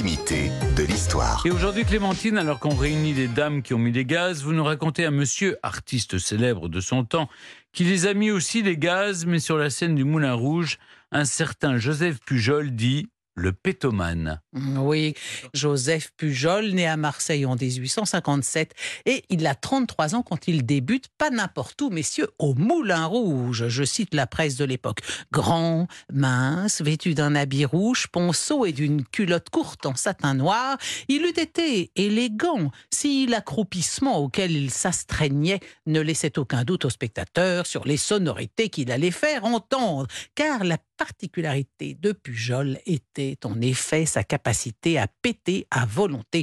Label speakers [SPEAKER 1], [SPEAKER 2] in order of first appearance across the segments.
[SPEAKER 1] de l'histoire.
[SPEAKER 2] Et aujourd'hui, Clémentine, alors qu'on réunit des dames qui ont mis des gaz, vous nous racontez un monsieur, artiste célèbre de son temps, qui les a mis aussi les gaz, mais sur la scène du Moulin Rouge, un certain Joseph Pujol dit le pétomane.
[SPEAKER 3] Oui, Joseph Pujol, né à Marseille en 1857, et il a 33 ans quand il débute, pas n'importe où, messieurs, au Moulin Rouge. Je cite la presse de l'époque. Grand, mince, vêtu d'un habit rouge, ponceau et d'une culotte courte en satin noir, il eût été élégant si l'accroupissement auquel il s'astreignait ne laissait aucun doute aux spectateurs sur les sonorités qu'il allait faire entendre, car la particularité de Pujol était en effet sa capacité à péter à volonté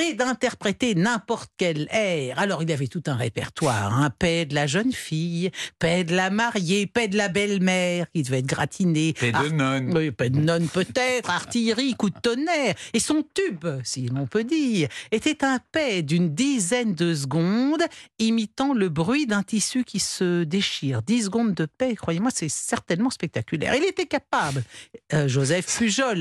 [SPEAKER 3] et d'interpréter n'importe quel air. Alors il avait tout un répertoire, un hein. paix de la jeune fille, paix de la mariée, paix de la belle-mère qui devait être gratinée.
[SPEAKER 2] Paix de nonne.
[SPEAKER 3] Oui, paix de nonne peut-être, artillerie, coup de tonnerre. Et son tube, si l'on peut dire, était un paix d'une dizaine de secondes imitant le bruit d'un tissu qui se déchire. Dix secondes de paix, croyez-moi, c'est certainement spectaculaire. Il était capable, euh, Joseph Pujol,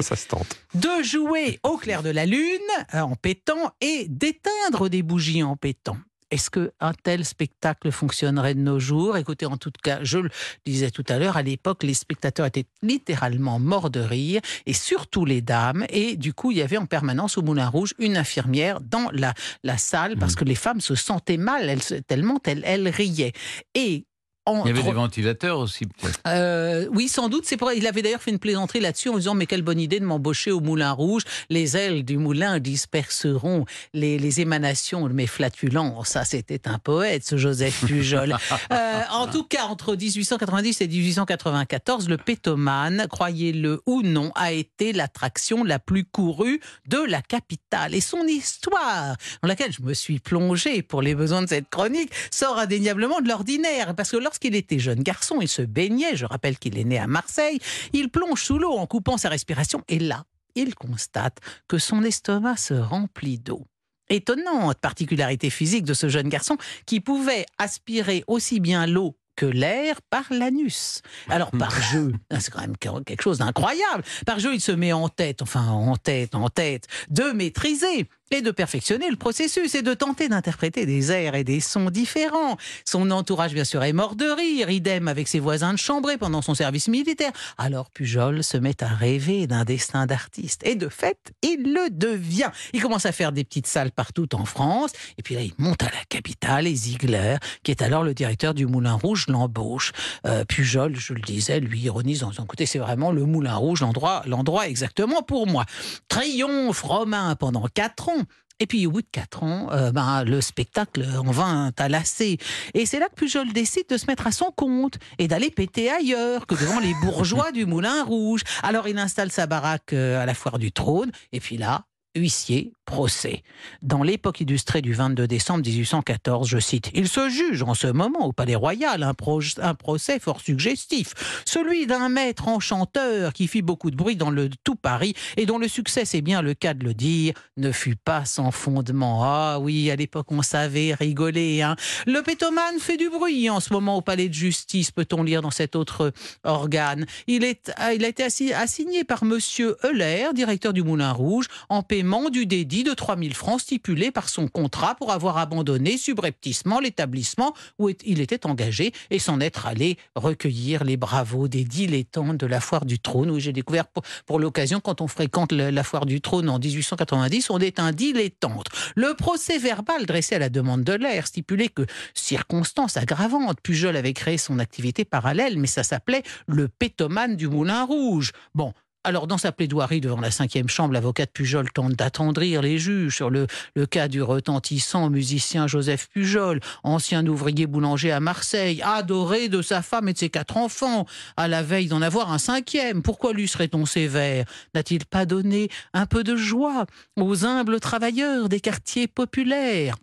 [SPEAKER 3] de jouer au clair de la lune euh, en pétant et d'éteindre des bougies en pétant. Est-ce qu'un tel spectacle fonctionnerait de nos jours? Écoutez, en tout cas, je le disais tout à l'heure, à l'époque, les spectateurs étaient littéralement morts de rire, et surtout les dames. Et du coup, il y avait en permanence au Moulin Rouge une infirmière dans la, la salle, parce mmh. que les femmes se sentaient mal, elles, tellement elles, elles riaient. Et
[SPEAKER 2] il y avait des ventilateurs aussi, peut-être.
[SPEAKER 3] Euh, oui, sans doute. C'est pour... Il avait d'ailleurs fait une plaisanterie là-dessus en disant Mais quelle bonne idée de m'embaucher au Moulin Rouge. Les ailes du moulin disperseront les, les émanations de mes flatulences. Ça, c'était un poète, ce Joseph Pujol. euh, en tout cas, entre 1890 et 1894, le pétomane, croyez-le ou non, a été l'attraction la plus courue de la capitale. Et son histoire, dans laquelle je me suis plongé pour les besoins de cette chronique, sort indéniablement de l'ordinaire. Parce que lorsqu'il était jeune garçon, il se baignait, je rappelle qu'il est né à Marseille, il plonge sous l'eau en coupant sa respiration et là, il constate que son estomac se remplit d'eau. Étonnante particularité physique de ce jeune garçon qui pouvait aspirer aussi bien l'eau que l'air par l'anus. Alors par jeu, c'est quand même quelque chose d'incroyable. Par jeu, il se met en tête, enfin en tête, en tête, de maîtriser et de perfectionner le processus et de tenter d'interpréter des airs et des sons différents. Son entourage, bien sûr, est mort de rire, idem avec ses voisins de chambrée pendant son service militaire. Alors Pujol se met à rêver d'un destin d'artiste. Et de fait, il le devient. Il commence à faire des petites salles partout en France. Et puis là, il monte à la capitale et Ziegler, qui est alors le directeur du Moulin Rouge, l'embauche. Euh, Pujol, je le disais, lui ironise en disant, écoutez, c'est vraiment le Moulin Rouge, l'endroit, l'endroit exactement pour moi. Triomphe romain pendant quatre ans et puis au bout de quatre ans, euh, ben, le spectacle en vint à lasser. Et c'est là que Pujol décide de se mettre à son compte et d'aller péter ailleurs que devant les bourgeois du Moulin Rouge. Alors il installe sa baraque euh, à la foire du trône. Et puis là, huissier, procès. Dans l'époque illustrée du 22 décembre 1814, je cite, Il se juge en ce moment au Palais Royal un, procès fort suggestif, celui d'un maître enchanteur qui fit beaucoup de bruit dans le tout Paris et dont le succès, c'est bien le cas de le dire, ne fut pas sans fondement. Ah oui, à l'époque on savait rigoler. Hein. Le pétomane fait du bruit en ce moment au Palais de justice, peut-on lire dans cet autre organe. Il, il a été assigné par Monsieur Euler, directeur du Moulin Rouge, en paiement du dédit de 3000 francs stipulé par son contrat pour avoir abandonné subrepticement l'établissement où il était engagé et s'en être allé recueillir les bravos des dilettantes de la foire du trône où j'ai découvert pour, l'occasion quand on fréquente la foire du trône en 1890 on est un dilettante. Le procès verbal dressé à la demande de l'air stipulait que circonstance aggravante Pujol avait créé son activité parallèle mais ça s'appelait le pétomane du Moulin Rouge. Bon, alors, dans sa plaidoirie devant la cinquième chambre, l'avocate Pujol tente d'attendrir les juges sur le, le cas du retentissant musicien Joseph Pujol, ancien ouvrier boulanger à Marseille, adoré de sa femme et de ses quatre enfants, à la veille d'en avoir un cinquième. Pourquoi lui serait-on sévère? N'a-t-il pas donné un peu de joie aux humbles travailleurs des quartiers populaires?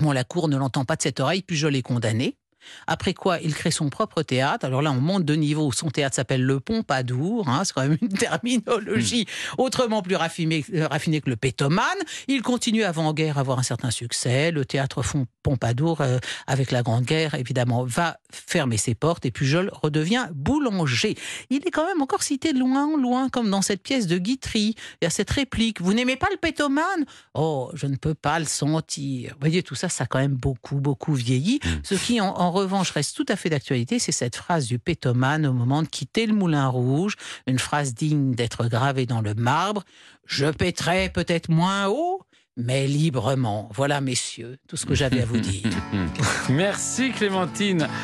[SPEAKER 3] Bon, la cour ne l'entend pas de cette oreille, Pujol est condamné Après quoi, il crée son propre théâtre. Alors là, on monte de niveau. Son théâtre s'appelle le Pompadour. Hein, c'est quand même une terminologie autrement plus raffinée, euh, raffinée que le pétomane. Il continue avant-guerre à avoir un certain succès. Le théâtre Pompadour, euh, avec la Grande Guerre, évidemment, va fermer ses portes. Et Pujol redevient boulanger. Il est quand même encore cité de loin, loin, comme dans cette pièce de Guitry. Il y a cette réplique. Vous n'aimez pas le pétomane? Oh, je ne peux pas le sentir. Vous voyez, tout ça, ça a quand même beaucoup, beaucoup vieilli.
[SPEAKER 2] Mm.
[SPEAKER 3] Ce qui, en, en revanche, reste tout à fait d'actualité, c'est cette phrase du pétomane au moment de quitter le Moulin Rouge. Une phrase digne d'être gravée dans le marbre. Je pèterai peut-être moins haut, mais librement. Voilà, messieurs, tout ce que j'avais à vous dire.
[SPEAKER 2] Merci Clémentine.